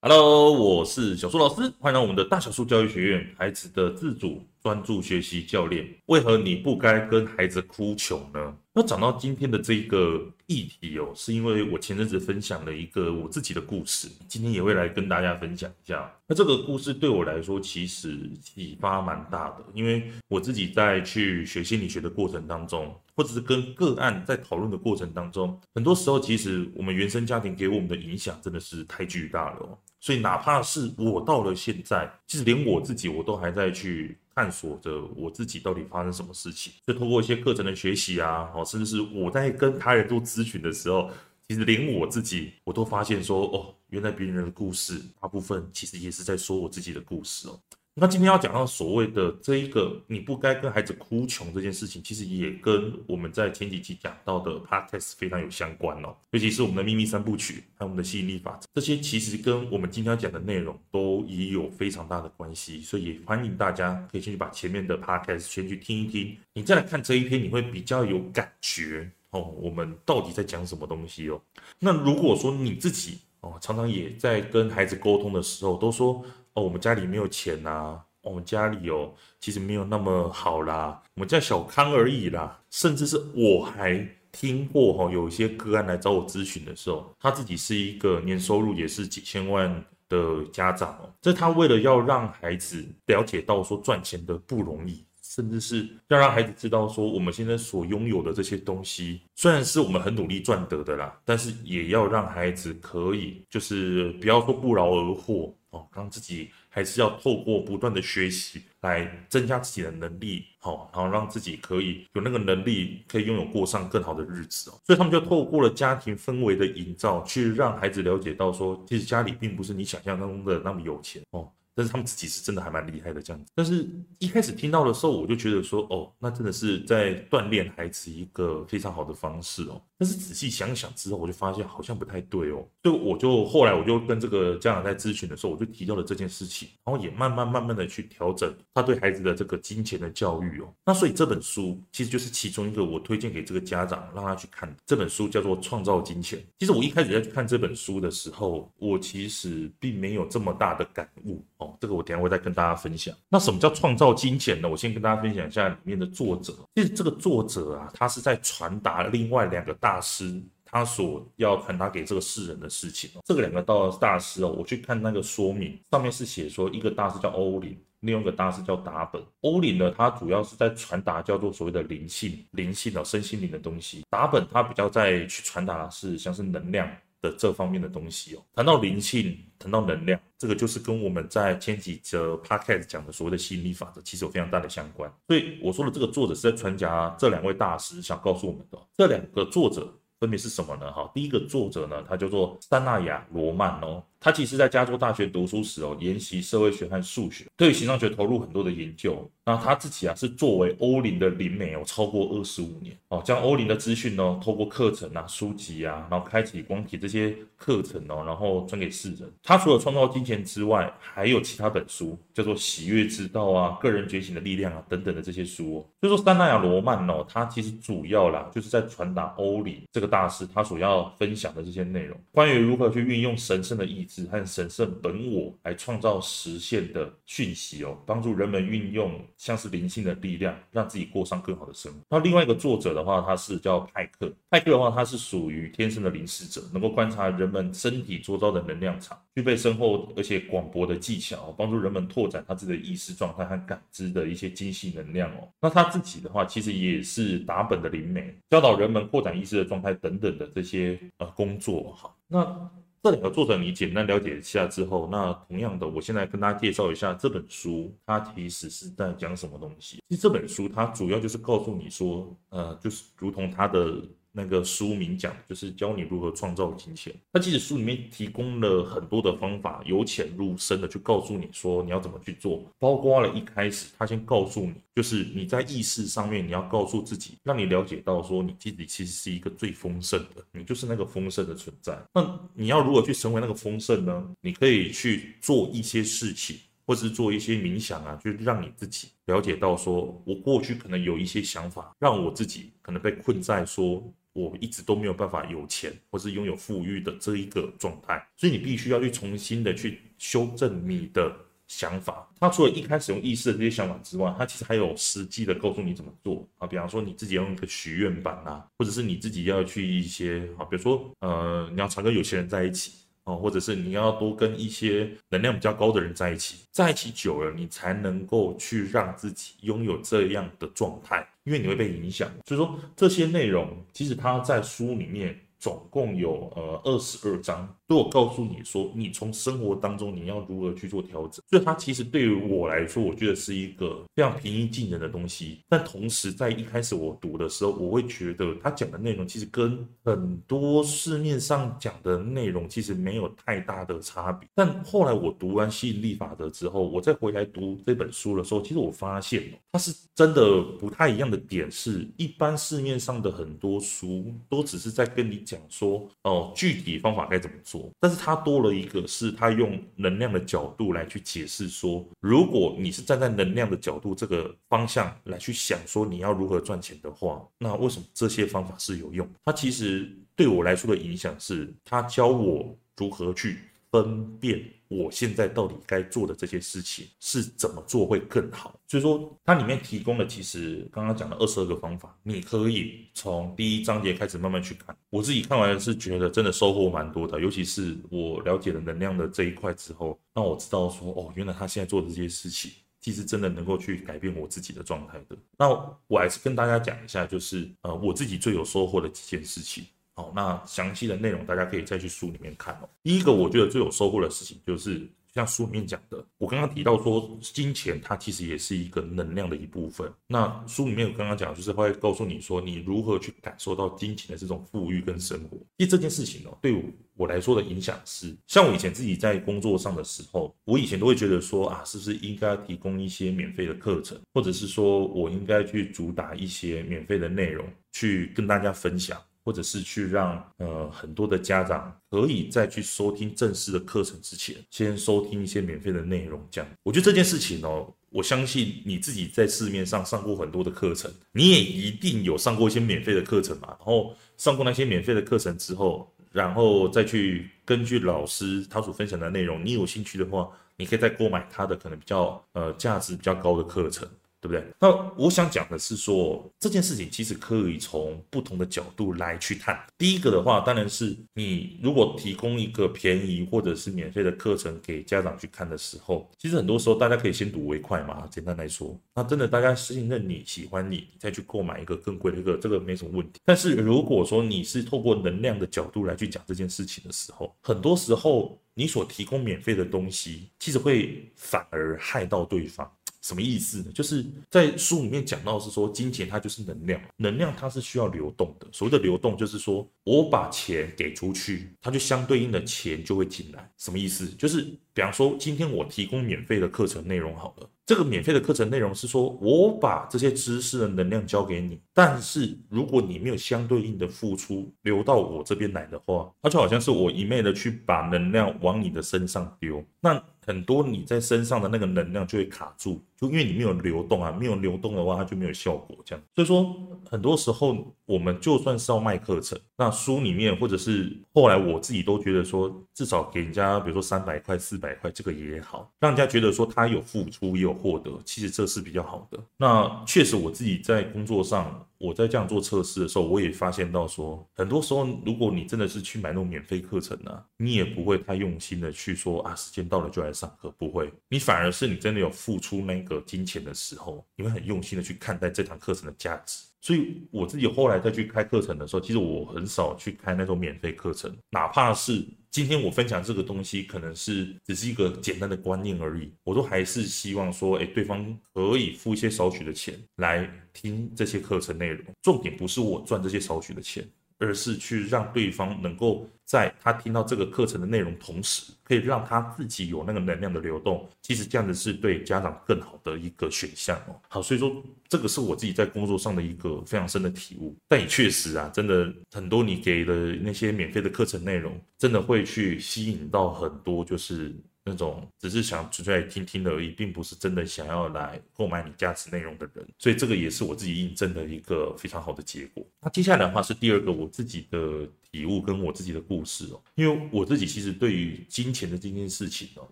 Hello，我是小苏老师，欢迎来到我们的大小树教育学院，孩子的自主专注学习教练。为何你不该跟孩子哭穷呢？那讲到今天的这个议题哦，是因为我前阵子分享了一个我自己的故事，今天也会来跟大家分享一下。那这个故事对我来说其实启发蛮大的，因为我自己在去学心理学的过程当中，或者是跟个案在讨论的过程当中，很多时候其实我们原生家庭给我们的影响真的是太巨大了。所以哪怕是我到了现在，其实连我自己我都还在去。探索着我自己到底发生什么事情，就通过一些课程的学习啊，哦，甚至是我在跟他人做咨询的时候，其实连我自己我都发现说，哦，原来别人的故事大部分其实也是在说我自己的故事哦。那今天要讲到所谓的这一个你不该跟孩子哭穷这件事情，其实也跟我们在前几期讲到的 podcast 非常有相关哦。尤其是我们的秘密三部曲还有我们的吸引力法则，这些其实跟我们今天要讲的内容都也有非常大的关系。所以也欢迎大家可以先去把前面的 podcast 先去听一听，你再来看这一篇，你会比较有感觉哦。我们到底在讲什么东西哦？那如果说你自己哦，常常也在跟孩子沟通的时候，都说。我们家里没有钱呐、我们家里哦，其实没有那么好啦，我们家小康而已啦。甚至是我还听过哈，有一些个案来找我咨询的时候，他自己是一个年收入也是几千万的家长哦，这他为了要让孩子了解到说赚钱的不容易，甚至是要让孩子知道说我们现在所拥有的这些东西，虽然是我们很努力赚得的啦，但是也要让孩子可以就是不要说不劳而获。哦，让自己还是要透过不断的学习来增加自己的能力，好，然后让自己可以有那个能力，可以拥有过上更好的日子哦。所以他们就透过了家庭氛围的营造，去让孩子了解到说，其实家里并不是你想象当中的那么有钱哦。但是他们自己是真的还蛮厉害的这样子，但是一开始听到的时候，我就觉得说，哦，那真的是在锻炼孩子一个非常好的方式哦。但是仔细想想之后，我就发现好像不太对哦。所以我就后来我就跟这个家长在咨询的时候，我就提到了这件事情，然后也慢慢慢慢的去调整他对孩子的这个金钱的教育哦。那所以这本书其实就是其中一个我推荐给这个家长让他去看的。这本书叫做《创造金钱》。其实我一开始在去看这本书的时候，我其实并没有这么大的感悟哦。这个我等下会再跟大家分享。那什么叫创造金钱呢？我先跟大家分享一下里面的作者。其实这个作者啊，他是在传达另外两个大大师他所要传达给这个世人的事情。这个两个道大师哦，我去看那个说明，上面是写说一个大师叫欧林，另外一个大师叫达本。欧林呢，他主要是在传达叫做所谓的灵性、灵性的身心灵的东西。达本他比较在去传达的是像是能量。的这方面的东西哦，谈到灵性，谈到能量，这个就是跟我们在前几则 podcast 讲的所谓的吸引力法则，其实有非常大的相关。所以我说的这个作者是在传达这两位大师想告诉我们的。这两个作者分别是什么呢？哈，第一个作者呢，他叫做萨纳亚罗曼哦。他其实在加州大学读书时哦，研习社会学和数学，对于形上学投入很多的研究。那他自己啊是作为欧林的灵媒哦，超过二十五年哦，将欧林的资讯呢，透过课程啊、书籍啊，然后开启光体这些课程哦，然后传给世人。他除了创造金钱之外，还有其他本书，叫做《喜悦之道》啊、《个人觉醒的力量》啊等等的这些书哦。所以说，萨纳亚罗曼哦，他其实主要啦，就是在传达欧林这个大师他所要分享的这些内容，关于如何去运用神圣的意。和神圣本我来创造实现的讯息哦，帮助人们运用像是灵性的力量，让自己过上更好的生活。那另外一个作者的话，他是叫派克。派克的话，他是属于天生的灵视者，能够观察人们身体周遭的能量场，具备深厚而且广博的技巧，帮助人们拓展他自己的意识状态和感知的一些精细能量哦。那他自己的话，其实也是达本的灵媒，教导人们扩展意识的状态等等的这些呃工作哈。那。这两个作者你简单了解一下之后，那同样的，我现在跟大家介绍一下这本书，它其实是在讲什么东西。其实这本书它主要就是告诉你说，呃，就是如同它的。那个书名讲就是教你如何创造金钱。那其实书里面提供了很多的方法，由浅入深的去告诉你说你要怎么去做。包括了一开始他先告诉你，就是你在意识上面你要告诉自己，让你了解到说你自己其实是一个最丰盛的，你就是那个丰盛的存在。那你要如何去成为那个丰盛呢？你可以去做一些事情，或是做一些冥想啊，就让你自己了解到说，我过去可能有一些想法，让我自己可能被困在说。我一直都没有办法有钱，或是拥有富裕的这一个状态，所以你必须要去重新的去修正你的想法。他除了一开始用意识的这些想法之外，他其实还有实际的告诉你怎么做啊。比方说你自己要用一个许愿板啊，或者是你自己要去一些啊，比如说呃，你要常跟有钱人在一起。哦，或者是你要多跟一些能量比较高的人在一起，在一起久了，你才能够去让自己拥有这样的状态，因为你会被影响。所以说这些内容，其实它在书里面。总共有呃二十二章，都有告诉你说，你从生活当中你要如何去做调整。所以它其实对于我来说，我觉得是一个非常平易近人的东西。但同时，在一开始我读的时候，我会觉得他讲的内容其实跟很多市面上讲的内容其实没有太大的差别。但后来我读完吸引力法则之后，我再回来读这本书的时候，其实我发现它是真的不太一样的点是，一般市面上的很多书都只是在跟你。讲说哦，具体方法该怎么做，但是它多了一个，是他用能量的角度来去解释说，如果你是站在能量的角度这个方向来去想说你要如何赚钱的话，那为什么这些方法是有用？它其实对我来说的影响是，他教我如何去分辨。我现在到底该做的这些事情是怎么做会更好？所以说，它里面提供的其实刚刚讲的二十二个方法，你可以从第一章节开始慢慢去看。我自己看完是觉得真的收获蛮多的，尤其是我了解了能量的这一块之后，让我知道说，哦，原来他现在做的这些事情，其实真的能够去改变我自己的状态的。那我还是跟大家讲一下，就是呃，我自己最有收获的几件事情。好，那详细的内容大家可以再去书里面看哦。第一个，我觉得最有收获的事情就是像书里面讲的，我刚刚提到说，金钱它其实也是一个能量的一部分。那书里面我刚刚讲，就是会告诉你说，你如何去感受到金钱的这种富裕跟生活。其实这件事情哦，对我来说的影响是，像我以前自己在工作上的时候，我以前都会觉得说啊，是不是应该提供一些免费的课程，或者是说我应该去主打一些免费的内容，去跟大家分享。或者是去让呃很多的家长可以在去收听正式的课程之前，先收听一些免费的内容。这样，我觉得这件事情哦，我相信你自己在市面上上过很多的课程，你也一定有上过一些免费的课程嘛。然后上过那些免费的课程之后，然后再去根据老师他所分享的内容，你有兴趣的话，你可以再购买他的可能比较呃价值比较高的课程。对不对？那我想讲的是说，这件事情其实可以从不同的角度来去谈。第一个的话，当然是你如果提供一个便宜或者是免费的课程给家长去看的时候，其实很多时候大家可以先睹为快嘛。简单来说，那真的大家信任你喜欢你，再去购买一个更贵的一个，这个没什么问题。但是如果说你是透过能量的角度来去讲这件事情的时候，很多时候你所提供免费的东西，其实会反而害到对方。什么意思呢？就是在书里面讲到是说，金钱它就是能量，能量它是需要流动的。所谓的流动，就是说我把钱给出去，它就相对应的钱就会进来。什么意思？就是比方说，今天我提供免费的课程内容好了，这个免费的课程内容是说我把这些知识的能量交给你，但是如果你没有相对应的付出流到我这边来的话，它就好像是我一昧的去把能量往你的身上丢，那。很多你在身上的那个能量就会卡住，就因为你没有流动啊，没有流动的话，它就没有效果。这样，所以说很多时候我们就算是要卖课程，那书里面或者是后来我自己都觉得说，至少给人家比如说三百块、四百块，这个也好，让人家觉得说他有付出也有获得，其实这是比较好的。那确实我自己在工作上。我在这样做测试的时候，我也发现到说，很多时候如果你真的是去买那种免费课程呢、你也不会太用心的去说啊，时间到了就来上课，不会，你反而是你真的有付出那个金钱的时候，你会很用心的去看待这堂课程的价值。所以我自己后来再去开课程的时候，其实我很少去开那种免费课程，哪怕是。今天我分享这个东西，可能是只是一个简单的观念而已，我都还是希望说，哎，对方可以付一些少许的钱来听这些课程内容。重点不是我赚这些少许的钱。而是去让对方能够在他听到这个课程的内容同时，可以让他自己有那个能量的流动。其实这样子是对家长更好的一个选项哦。好，所以说这个是我自己在工作上的一个非常深的体悟。但也确实啊，真的很多你给的那些免费的课程内容，真的会去吸引到很多就是。那种只是想纯粹来听听的而已，并不是真的想要来购买你价值内容的人。所以这个也是我自己印证的一个非常好的结果。那接下来的话是第二个我自己的体悟跟我自己的故事哦，因为我自己其实对于金钱的这件事情哦，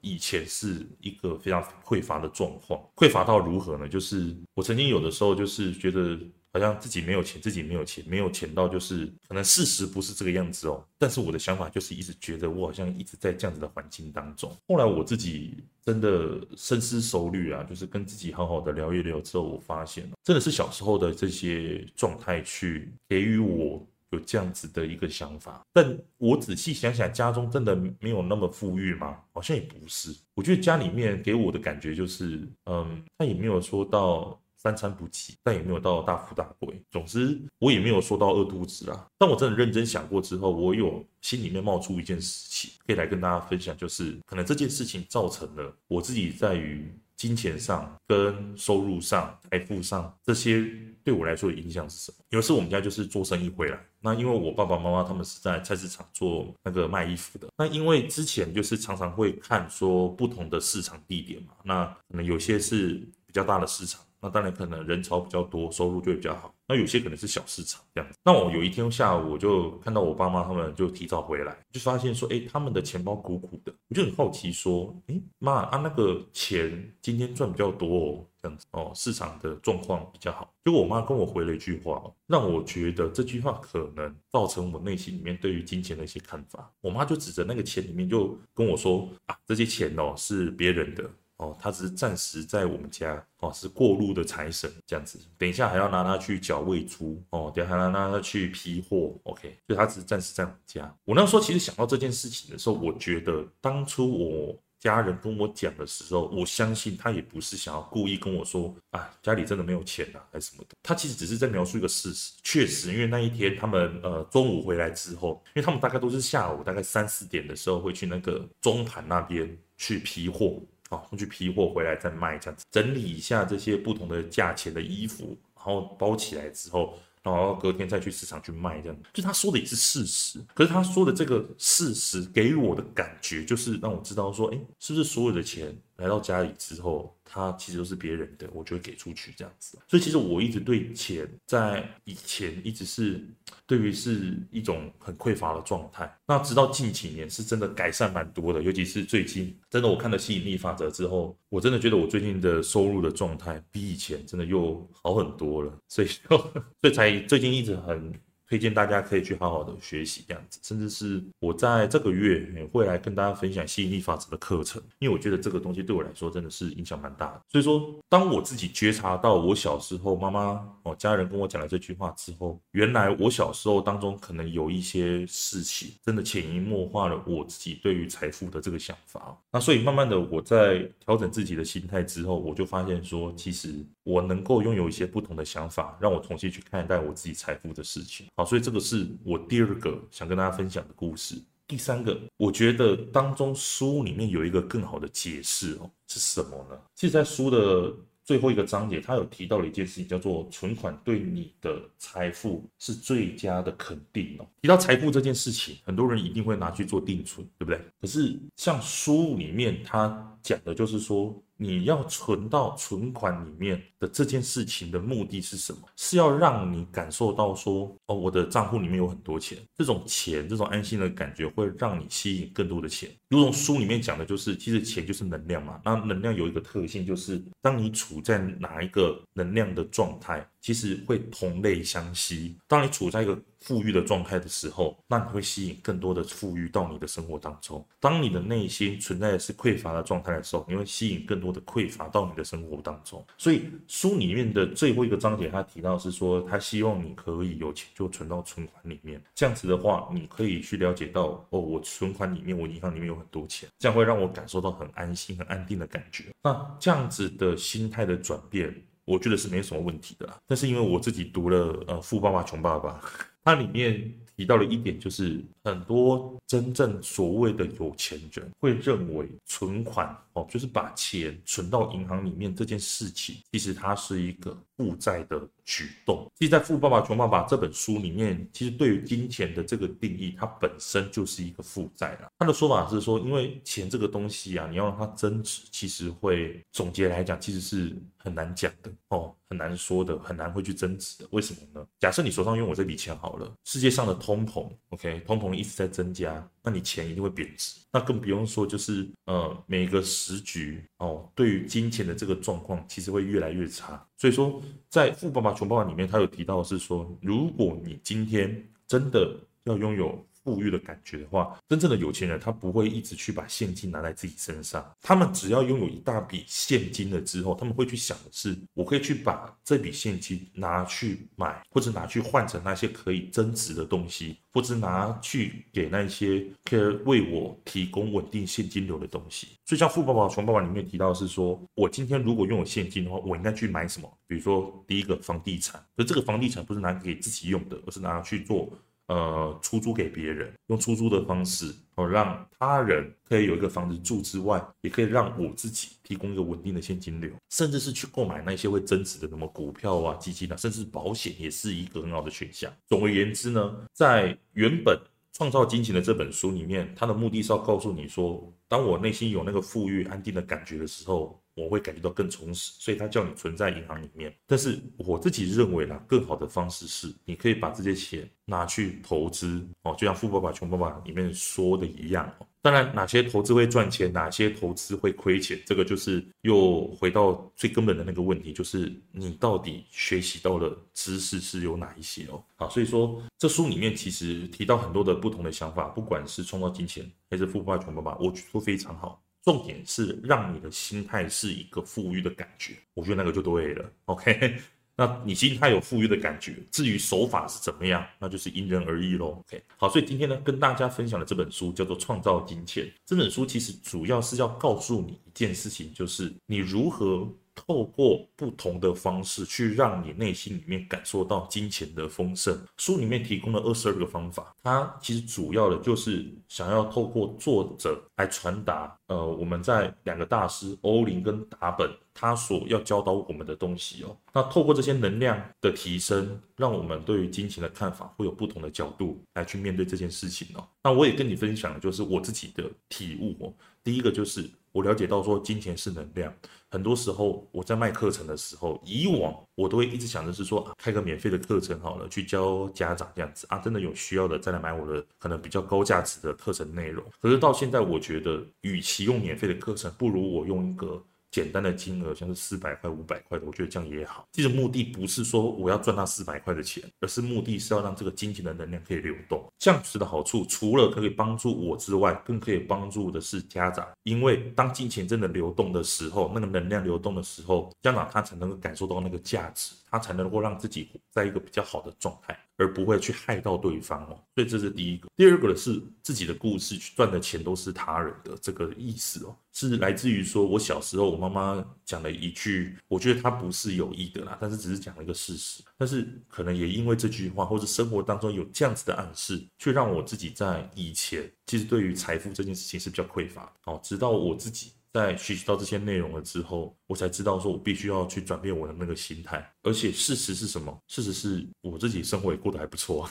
以前是一个非常匮乏的状况，匮乏到如何呢？就是我曾经有的时候就是觉得。好像自己没有钱，自己没有钱，没有钱到就是可能事实不是这个样子哦。但是我的想法就是一直觉得我好像一直在这样子的环境当中。后来我自己真的深思熟虑啊，就是跟自己好好的聊一聊之后，我发现真的是小时候的这些状态去给予我有这样子的一个想法。但我仔细想想，家中真的没有那么富裕吗？好像也不是。我觉得家里面给我的感觉就是，嗯，他也没有说到。三餐不继，但也没有到大富大贵。总之，我也没有说到饿肚子啊。但我真的认真想过之后，我有心里面冒出一件事情，可以来跟大家分享，就是可能这件事情造成了我自己在于金钱上、跟收入上、财富上这些对我来说的影响是什么？有一次我们家就是做生意回来，那因为我爸爸妈妈他们是在菜市场做那个卖衣服的，那因为之前就是常常会看说不同的市场地点嘛，那可能有些是比较大的市场。那当然可能人潮比较多，收入就会比较好。那有些可能是小市场这样子。那我有一天下午我就看到我爸妈他们就提早回来，就发现说，哎，他们的钱包鼓鼓的。我就很好奇说，哎，妈啊，那个钱今天赚比较多哦，这样子哦，市场的状况比较好。结果我妈跟我回了一句话，让我觉得这句话可能造成我内心里面对于金钱的一些看法。我妈就指着那个钱里面就跟我说，啊，这些钱哦是别人的。哦，他只是暂时在我们家哦，是过路的财神这样子。等一下还要拿他去缴喂猪哦，等一下还要拿他去批货。OK，所以他只是暂时在我们家。我那时候其实想到这件事情的时候，我觉得当初我家人跟我讲的时候，我相信他也不是想要故意跟我说啊，家里真的没有钱啊，还是什么的。他其实只是在描述一个事实。确实，因为那一天他们呃中午回来之后，因为他们大概都是下午大概三四点的时候会去那个中盘那边去批货。啊哦，去批货回来再卖，这样子整理一下这些不同的价钱的衣服，然后包起来之后，然后隔天再去市场去卖，这样。就他说的也是事实，可是他说的这个事实给予我的感觉，就是让我知道说，哎，是不是所有的钱来到家里之后，它其实都是别人的，我就会给出去这样子。所以其实我一直对钱在以前一直是对于是一种很匮乏的状态。那直到近几年是真的改善蛮多的，尤其是最近真的我看了吸引力法则之后，我真的觉得我最近的收入的状态比以前真的又好很多了。所以 所以才最近一直很。推荐大家可以去好好的学习这样子，甚至是我在这个月也会来跟大家分享吸引力法则的课程，因为我觉得这个东西对我来说真的是影响蛮大的。所以说，当我自己觉察到我小时候妈妈哦家人跟我讲了这句话之后，原来我小时候当中可能有一些事情真的潜移默化了我自己对于财富的这个想法。那所以慢慢的我在调整自己的心态之后，我就发现说，其实我能够拥有一些不同的想法，让我重新去看待我自己财富的事情。好，所以这个是我第二个想跟大家分享的故事。第三个，我觉得当中书里面有一个更好的解释哦，是什么呢？其实，在书的最后一个章节，他有提到了一件事情，叫做存款对你的财富是最佳的肯定哦。提到财富这件事情，很多人一定会拿去做定存，对不对？可是像书里面他讲的就是说。你要存到存款里面的这件事情的目的是什么？是要让你感受到说，哦，我的账户里面有很多钱，这种钱，这种安心的感觉会让你吸引更多的钱。如同书里面讲的，就是其实钱就是能量嘛。那能量有一个特性，就是当你处在哪一个能量的状态，其实会同类相吸。当你处在一个富裕的状态的时候，那你会吸引更多的富裕到你的生活当中。当你的内心存在的是匮乏的状态的时候，你会吸引更多的匮乏到你的生活当中。所以书里面的最后一个章节，他提到是说，他希望你可以有钱就存到存款里面。这样子的话，你可以去了解到，哦，我存款里面，我银行里面有很多钱，这样会让我感受到很安心、很安定的感觉。那这样子的心态的转变，我觉得是没什么问题的。但是因为我自己读了呃《富爸爸穷爸爸》。它里面提到了一点，就是很多真正所谓的有钱人会认为存款哦，就是把钱存到银行里面这件事情，其实它是一个负债的举动。其实，在《富爸爸穷爸爸》这本书里面，其实对于金钱的这个定义，它本身就是一个负债了。他的说法是说，因为钱这个东西啊，你要让它增值，其实会总结来讲，其实是很难讲的哦，很难说的，很难会去增值的。为什么呢？假设你手上拥有这笔钱好了，世界上的通膨，OK，通膨一直在增加，那你钱一定会贬值。那更不用说就是呃，每个时局哦，对于金钱的这个状况，其实会越来越差。所以说，在《富爸爸穷爸爸》里面，他有提到是说，如果你今天真的要拥有富裕的感觉的话，真正的有钱人他不会一直去把现金拿在自己身上，他们只要拥有一大笔现金了之后，他们会去想的是，我可以去把这笔现金拿去买，或者拿去换成那些可以增值的东西，或者拿去给那些可以为我提供稳定现金流的东西。所以像《富爸爸穷爸爸》里面提到是说，我今天如果拥有现金的话，我应该去买什么？比如说第一个房地产，可这个房地产不是拿给自己用的，而是拿去做。呃，出租给别人，用出租的方式哦，让他人可以有一个房子住之外，也可以让我自己提供一个稳定的现金流，甚至是去购买那些会增值的什么股票啊、基金啊，甚至保险也是一个很好的选项。总而言之呢，在原本创造金钱的这本书里面，它的目的是要告诉你说，当我内心有那个富裕安定的感觉的时候。我会感觉到更充实，所以他叫你存在银行里面。但是我自己认为呢，更好的方式是，你可以把这些钱拿去投资哦，就像《富爸爸穷爸爸》里面说的一样。当然，哪些投资会赚钱，哪些投资会亏钱，这个就是又回到最根本的那个问题，就是你到底学习到的知识是有哪一些哦？好，所以说这书里面其实提到很多的不同的想法，不管是创造金钱还是《富爸爸穷爸爸》，我觉得都非常好。重点是让你的心态是一个富裕的感觉，我觉得那个就对了。OK，那你心态有富裕的感觉，至于手法是怎么样，那就是因人而异喽。OK，好，所以今天呢，跟大家分享的这本书叫做《创造金钱》。这本书其实主要是要告诉你一件事情，就是你如何。透过不同的方式去让你内心里面感受到金钱的丰盛。书里面提供了二十二个方法，它其实主要的就是想要透过作者来传达，呃，我们在两个大师欧林跟达本他所要教导我们的东西哦。那透过这些能量的提升，让我们对于金钱的看法会有不同的角度来去面对这件事情哦。那我也跟你分享就是我自己的体悟哦。第一个就是我了解到说金钱是能量。很多时候我在卖课程的时候，以往我都会一直想着是说，开个免费的课程好了，去教家长这样子啊，真的有需要的再来买我的可能比较高价值的课程内容。可是到现在，我觉得与其用免费的课程，不如我用一个。简单的金额，像是四百块、五百块的，我觉得这样也好。其实目的不是说我要赚那四百块的钱，而是目的是要让这个金钱的能量可以流动。这样子的好处，除了可以帮助我之外，更可以帮助的是家长。因为当金钱真的流动的时候，那个能量流动的时候，家长他才能够感受到那个价值，他才能够让自己在一个比较好的状态。而不会去害到对方哦，所以这是第一个。第二个的是自己的故事，去赚的钱都是他人的这个意思哦，是来自于说我小时候我妈妈讲了一句，我觉得她不是有意的啦，但是只是讲了一个事实。但是可能也因为这句话，或者生活当中有这样子的暗示，却让我自己在以前其实对于财富这件事情是比较匮乏哦，直到我自己。在学习到这些内容了之后，我才知道说，我必须要去转变我的那个心态。而且事实是什么？事实是我自己生活也过得还不错。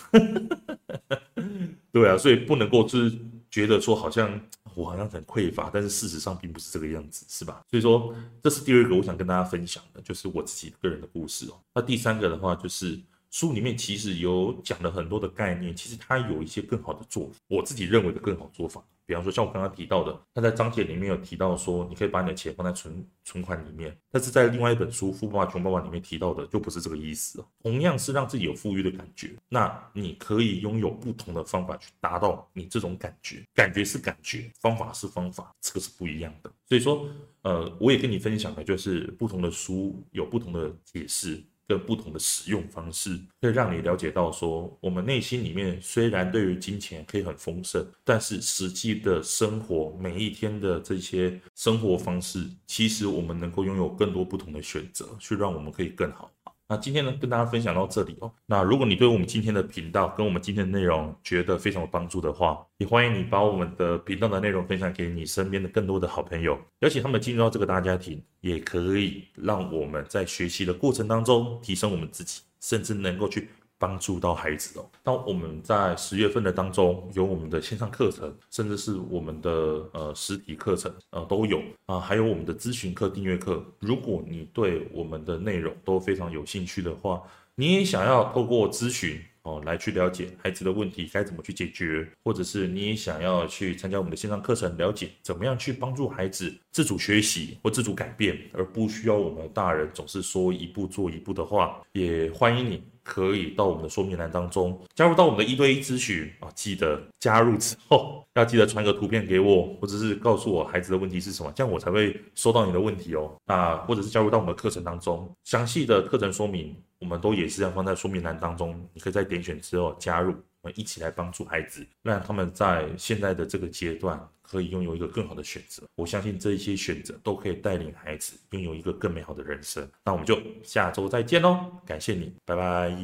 对啊，所以不能够就是觉得说，好像我好像很匮乏，但是事实上并不是这个样子，是吧？所以说，这是第二个我想跟大家分享的，就是我自己个人的故事哦。那第三个的话，就是书里面其实有讲了很多的概念，其实它有一些更好的做法，我自己认为的更好做法。比方说，像我刚刚提到的，他在章节里面有提到说，你可以把你的钱放在存存款里面。但是在另外一本书《富爸爸穷爸爸》里面提到的，就不是这个意思。同样是让自己有富裕的感觉，那你可以拥有不同的方法去达到你这种感觉。感觉是感觉，方法是方法，这个是不一样的。所以说，呃，我也跟你分享的就是不同的书有不同的解释。跟不同的使用方式，可以让你了解到说，我们内心里面虽然对于金钱可以很丰盛，但是实际的生活每一天的这些生活方式，其实我们能够拥有更多不同的选择，去让我们可以更好。那今天呢，跟大家分享到这里哦。那如果你对我们今天的频道跟我们今天的内容觉得非常有帮助的话，也欢迎你把我们的频道的内容分享给你身边的更多的好朋友，邀请他们进入到这个大家庭，也可以让我们在学习的过程当中提升我们自己，甚至能够去。帮助到孩子哦。当我们在十月份的当中有我们的线上课程，甚至是我们的呃实体课程，呃都有啊，还有我们的咨询课、订阅课。如果你对我们的内容都非常有兴趣的话，你也想要透过咨询哦来去了解孩子的问题该怎么去解决，或者是你也想要去参加我们的线上课程，了解怎么样去帮助孩子自主学习或自主改变，而不需要我们大人总是说一步做一步的话，也欢迎你。可以到我们的说明栏当中加入到我们的一对一咨询啊，记得加入之后 要记得传个图片给我，或者是告诉我孩子的问题是什么，这样我才会收到你的问题哦。那或者是加入到我们的课程当中，详细的课程说明我们都也是要放在说明栏当中，你可以在点选之后加入，一起来帮助孩子，让他们在现在的这个阶段。可以拥有一个更好的选择，我相信这一些选择都可以带领孩子拥有一个更美好的人生。那我们就下周再见喽，感谢你，拜拜。